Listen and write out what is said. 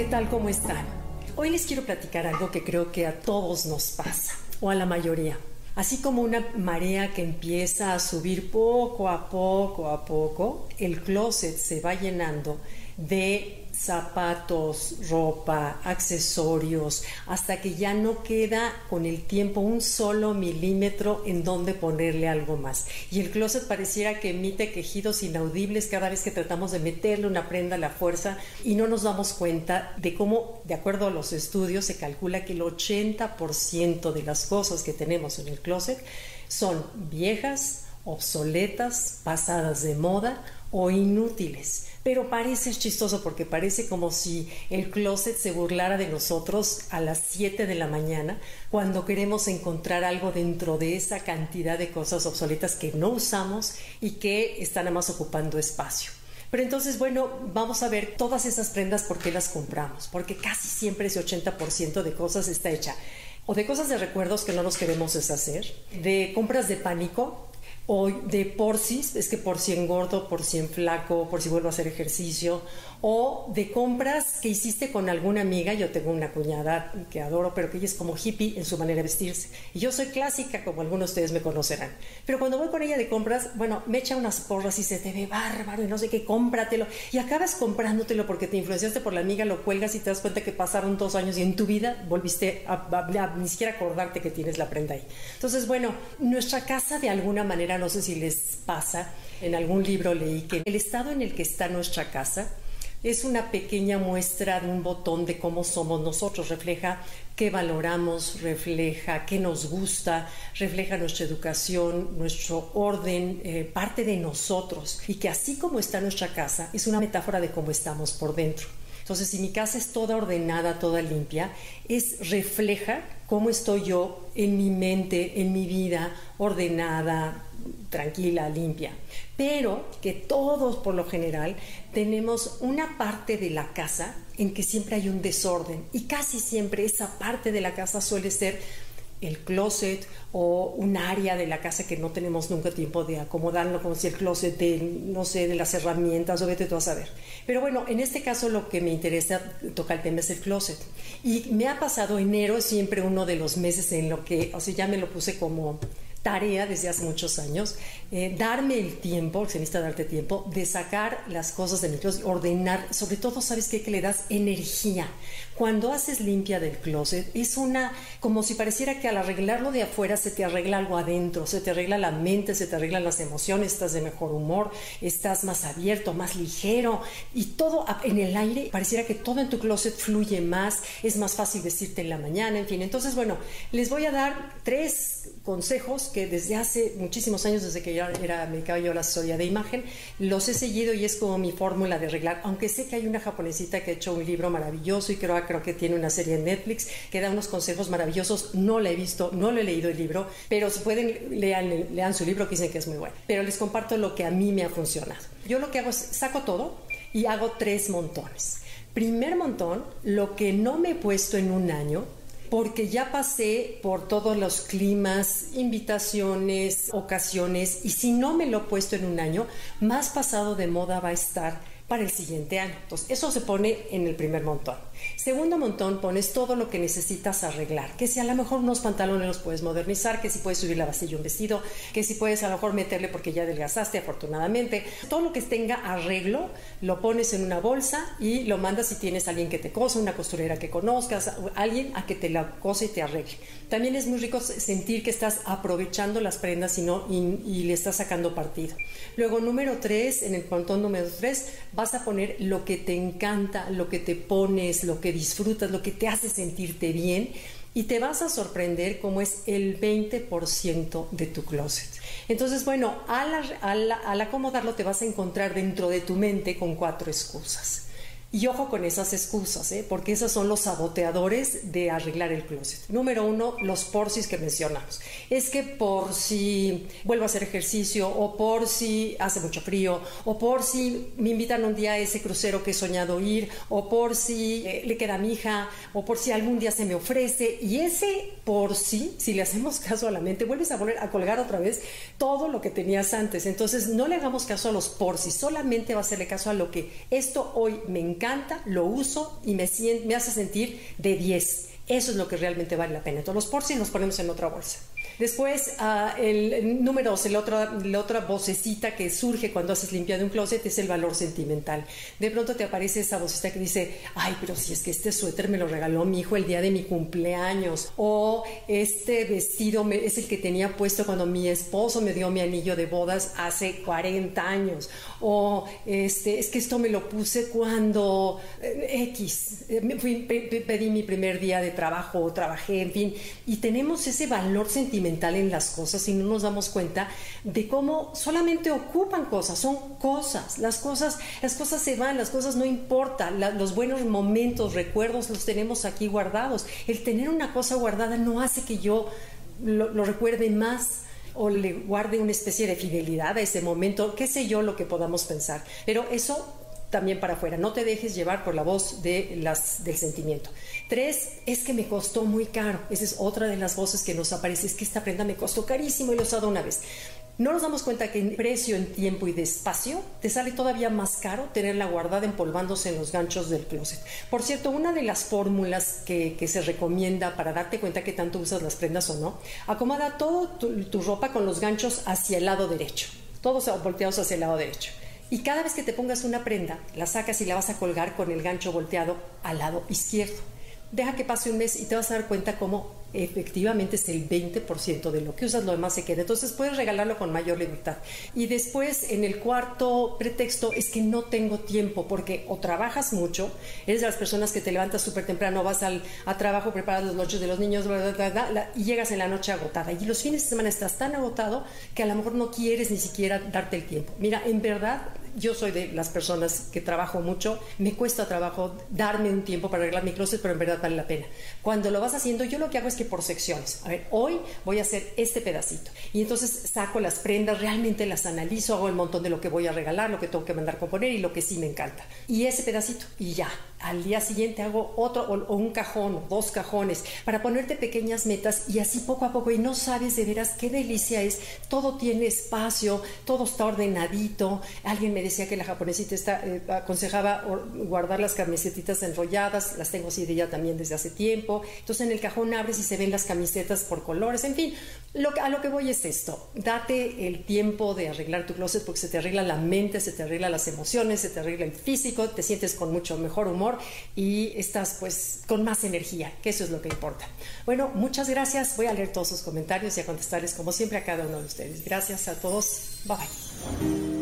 ¿qué tal? ¿Cómo están? Hoy les quiero platicar algo que creo que a todos nos pasa, o a la mayoría. Así como una marea que empieza a subir poco a poco a poco, el closet se va llenando de zapatos, ropa, accesorios, hasta que ya no queda con el tiempo un solo milímetro en donde ponerle algo más. Y el closet pareciera que emite quejidos inaudibles cada vez que tratamos de meterle una prenda a la fuerza y no nos damos cuenta de cómo, de acuerdo a los estudios, se calcula que el 80% de las cosas que tenemos en el closet son viejas, obsoletas, pasadas de moda o inútiles. Pero parece chistoso porque parece como si el closet se burlara de nosotros a las 7 de la mañana cuando queremos encontrar algo dentro de esa cantidad de cosas obsoletas que no usamos y que están nada más ocupando espacio. Pero entonces, bueno, vamos a ver todas esas prendas, ¿por qué las compramos? Porque casi siempre ese 80% de cosas está hecha o de cosas de recuerdos que no nos queremos deshacer, de compras de pánico, o de por si, es que por si engordo, por si flaco, por si vuelvo a hacer ejercicio, o de compras que hiciste con alguna amiga. Yo tengo una cuñada que adoro, pero que ella es como hippie en su manera de vestirse. Y yo soy clásica, como algunos de ustedes me conocerán. Pero cuando voy con ella de compras, bueno, me echa unas porras y se te ve bárbaro y no sé qué, cómpratelo. Y acabas comprándotelo porque te influenciaste por la amiga, lo cuelgas y te das cuenta que pasaron dos años y en tu vida volviste a, a ni siquiera acordarte que tienes la prenda ahí. Entonces, bueno, nuestra casa de alguna manera, no sé si les pasa, en algún libro leí que el estado en el que está nuestra casa, es una pequeña muestra de un botón de cómo somos nosotros, refleja qué valoramos, refleja qué nos gusta, refleja nuestra educación, nuestro orden, eh, parte de nosotros y que así como está nuestra casa es una metáfora de cómo estamos por dentro. Entonces, si mi casa es toda ordenada, toda limpia, es refleja cómo estoy yo en mi mente, en mi vida, ordenada, tranquila, limpia. Pero que todos por lo general tenemos una parte de la casa en que siempre hay un desorden y casi siempre esa parte de la casa suele ser el closet o un área de la casa que no tenemos nunca tiempo de acomodarlo, como si el closet de, no sé, de las herramientas o vete tú a saber. Pero bueno, en este caso lo que me interesa tocar el tema es el closet. Y me ha pasado enero, siempre uno de los meses en lo que, o sea, ya me lo puse como tarea desde hace muchos años, eh, darme el tiempo, se necesita darte tiempo, de sacar las cosas de mi closet, ordenar, sobre todo, ¿sabes qué? Que le das energía. Cuando haces limpia del closet, es una, como si pareciera que al arreglarlo de afuera se te arregla algo adentro, se te arregla la mente, se te arreglan las emociones, estás de mejor humor, estás más abierto, más ligero y todo en el aire, pareciera que todo en tu closet fluye más, es más fácil decirte en la mañana, en fin. Entonces, bueno, les voy a dar tres consejos que desde hace muchísimos años, desde que yo era, me dedicaba yo la asesoría de imagen, los he seguido y es como mi fórmula de arreglar, aunque sé que hay una japonesita que ha hecho un libro maravilloso y creo, creo que tiene una serie en Netflix que da unos consejos maravillosos, no la he visto, no le he leído el libro, pero si pueden, lean, lean su libro que dicen que es muy bueno. Pero les comparto lo que a mí me ha funcionado. Yo lo que hago es saco todo y hago tres montones. Primer montón, lo que no me he puesto en un año, porque ya pasé por todos los climas, invitaciones, ocasiones, y si no me lo he puesto en un año, más pasado de moda va a estar para el siguiente año. Entonces, eso se pone en el primer montón. Segundo montón, pones todo lo que necesitas arreglar, que si a lo mejor unos pantalones los puedes modernizar, que si puedes subir la vastilla un vestido, que si puedes a lo mejor meterle porque ya adelgazaste afortunadamente. Todo lo que tenga arreglo, lo pones en una bolsa y lo mandas si tienes alguien que te cose, una costurera que conozcas, alguien a que te la cose y te arregle. También es muy rico sentir que estás aprovechando las prendas y, no, y, le estás sacando partido. Luego, número tres, en el montón número tres, vas a poner lo que te encanta, lo que te pones, lo que disfrutas, lo que te hace sentirte bien y te vas a sorprender cómo es el 20% de tu closet. Entonces, bueno, al, acomodarlo te vas a encontrar dentro de tu mente con cuatro excusas. Y ojo con esas excusas, ¿eh? porque esos son los saboteadores de arreglar el closet. Número uno, los porcis que mencionamos. Es que por si vuelvo a hacer ejercicio, o por si hace mucho frío, o por si me invitan un día a ese crucero que he soñado ir, o por si eh, le queda a mi hija, o por si algún día se me ofrece. Y ese por si, si le hacemos caso a la mente, vuelves a volver a colgar otra vez todo lo que tenías antes. Entonces, no le hagamos caso a los por si, solamente va a hacerle caso a lo que esto hoy me encanta encanta, lo uso y me, me hace sentir de 10. Eso es lo que realmente vale la pena. Entonces los porcis los ponemos en otra bolsa. Después, uh, el número dos, la otra, la otra vocecita que surge cuando haces limpia de un closet es el valor sentimental. De pronto te aparece esa vocecita que dice, ay, pero si es que este suéter me lo regaló mi hijo el día de mi cumpleaños, o este vestido es el que tenía puesto cuando mi esposo me dio mi anillo de bodas hace 40 años, o este, es que esto me lo puse cuando eh, X, eh, fui, pedí mi primer día de trabajo, trabajé, en fin, y tenemos ese valor sentimental en las cosas y no nos damos cuenta de cómo solamente ocupan cosas, son cosas, las cosas, las cosas se van, las cosas no importan, los buenos momentos, recuerdos los tenemos aquí guardados. El tener una cosa guardada no hace que yo lo, lo recuerde más o le guarde una especie de fidelidad a ese momento, qué sé yo lo que podamos pensar, pero eso también para afuera. No te dejes llevar por la voz de las, del sentimiento. Tres, es que me costó muy caro. Esa es otra de las voces que nos aparece. Es que esta prenda me costó carísimo y lo he usado una vez. No nos damos cuenta que en precio, en tiempo y de espacio te sale todavía más caro tenerla guardada empolvándose en los ganchos del closet. Por cierto, una de las fórmulas que, se recomienda para darte cuenta que tanto usas las prendas o no, acomoda toda tu, tu ropa con los ganchos hacia el lado derecho, todos volteados hacia el lado derecho. Y cada vez que te pongas una prenda, la sacas y la vas a colgar con el gancho volteado al lado izquierdo. Deja que pase un mes y te vas a dar cuenta cómo efectivamente es el 20% de lo que usas, lo demás se queda. Entonces puedes regalarlo con mayor libertad. Y después, en el cuarto pretexto, es que no tengo tiempo, porque o trabajas mucho, eres de las personas que te levantas súper temprano, vas al, a trabajo, preparas los noches de los niños, y llegas en la noche agotada. Y los fines de semana estás tan agotado que a lo mejor no quieres ni siquiera darte el tiempo. Mira, en verdad, yo soy de las personas que trabajo mucho, me cuesta trabajo darme un tiempo para arreglar mi closet, pero en verdad vale la pena. Cuando lo vas haciendo, yo lo que hago es por secciones. A ver, hoy voy a hacer este pedacito. Y entonces saco las prendas, realmente las analizo, hago el montón de lo que voy a regalar, lo que tengo que mandar componer y lo que sí me encanta. Y ese pedacito, y ya. Al día siguiente hago otro o, un cajón o dos cajones para ponerte pequeñas metas y así poco a poco. Y no sabes de veras qué delicia es. Todo tiene espacio, todo está ordenadito. Alguien me decía que la japonesita está, eh, aconsejaba guardar las camisetitas enrolladas. Las tengo así de ella también desde hace tiempo. Entonces en el cajón abres y se ven las camisetas por colores, en fin, lo, a lo que voy es esto, date el tiempo de arreglar tu closet porque se te arregla la mente, se te arregla las emociones, se te arregla el físico, te sientes con mucho mejor humor y estás pues con más energía, que eso es lo que importa. Bueno, muchas gracias, voy a leer todos sus comentarios y a contestarles como siempre a cada uno de ustedes. Gracias a todos, bye bye.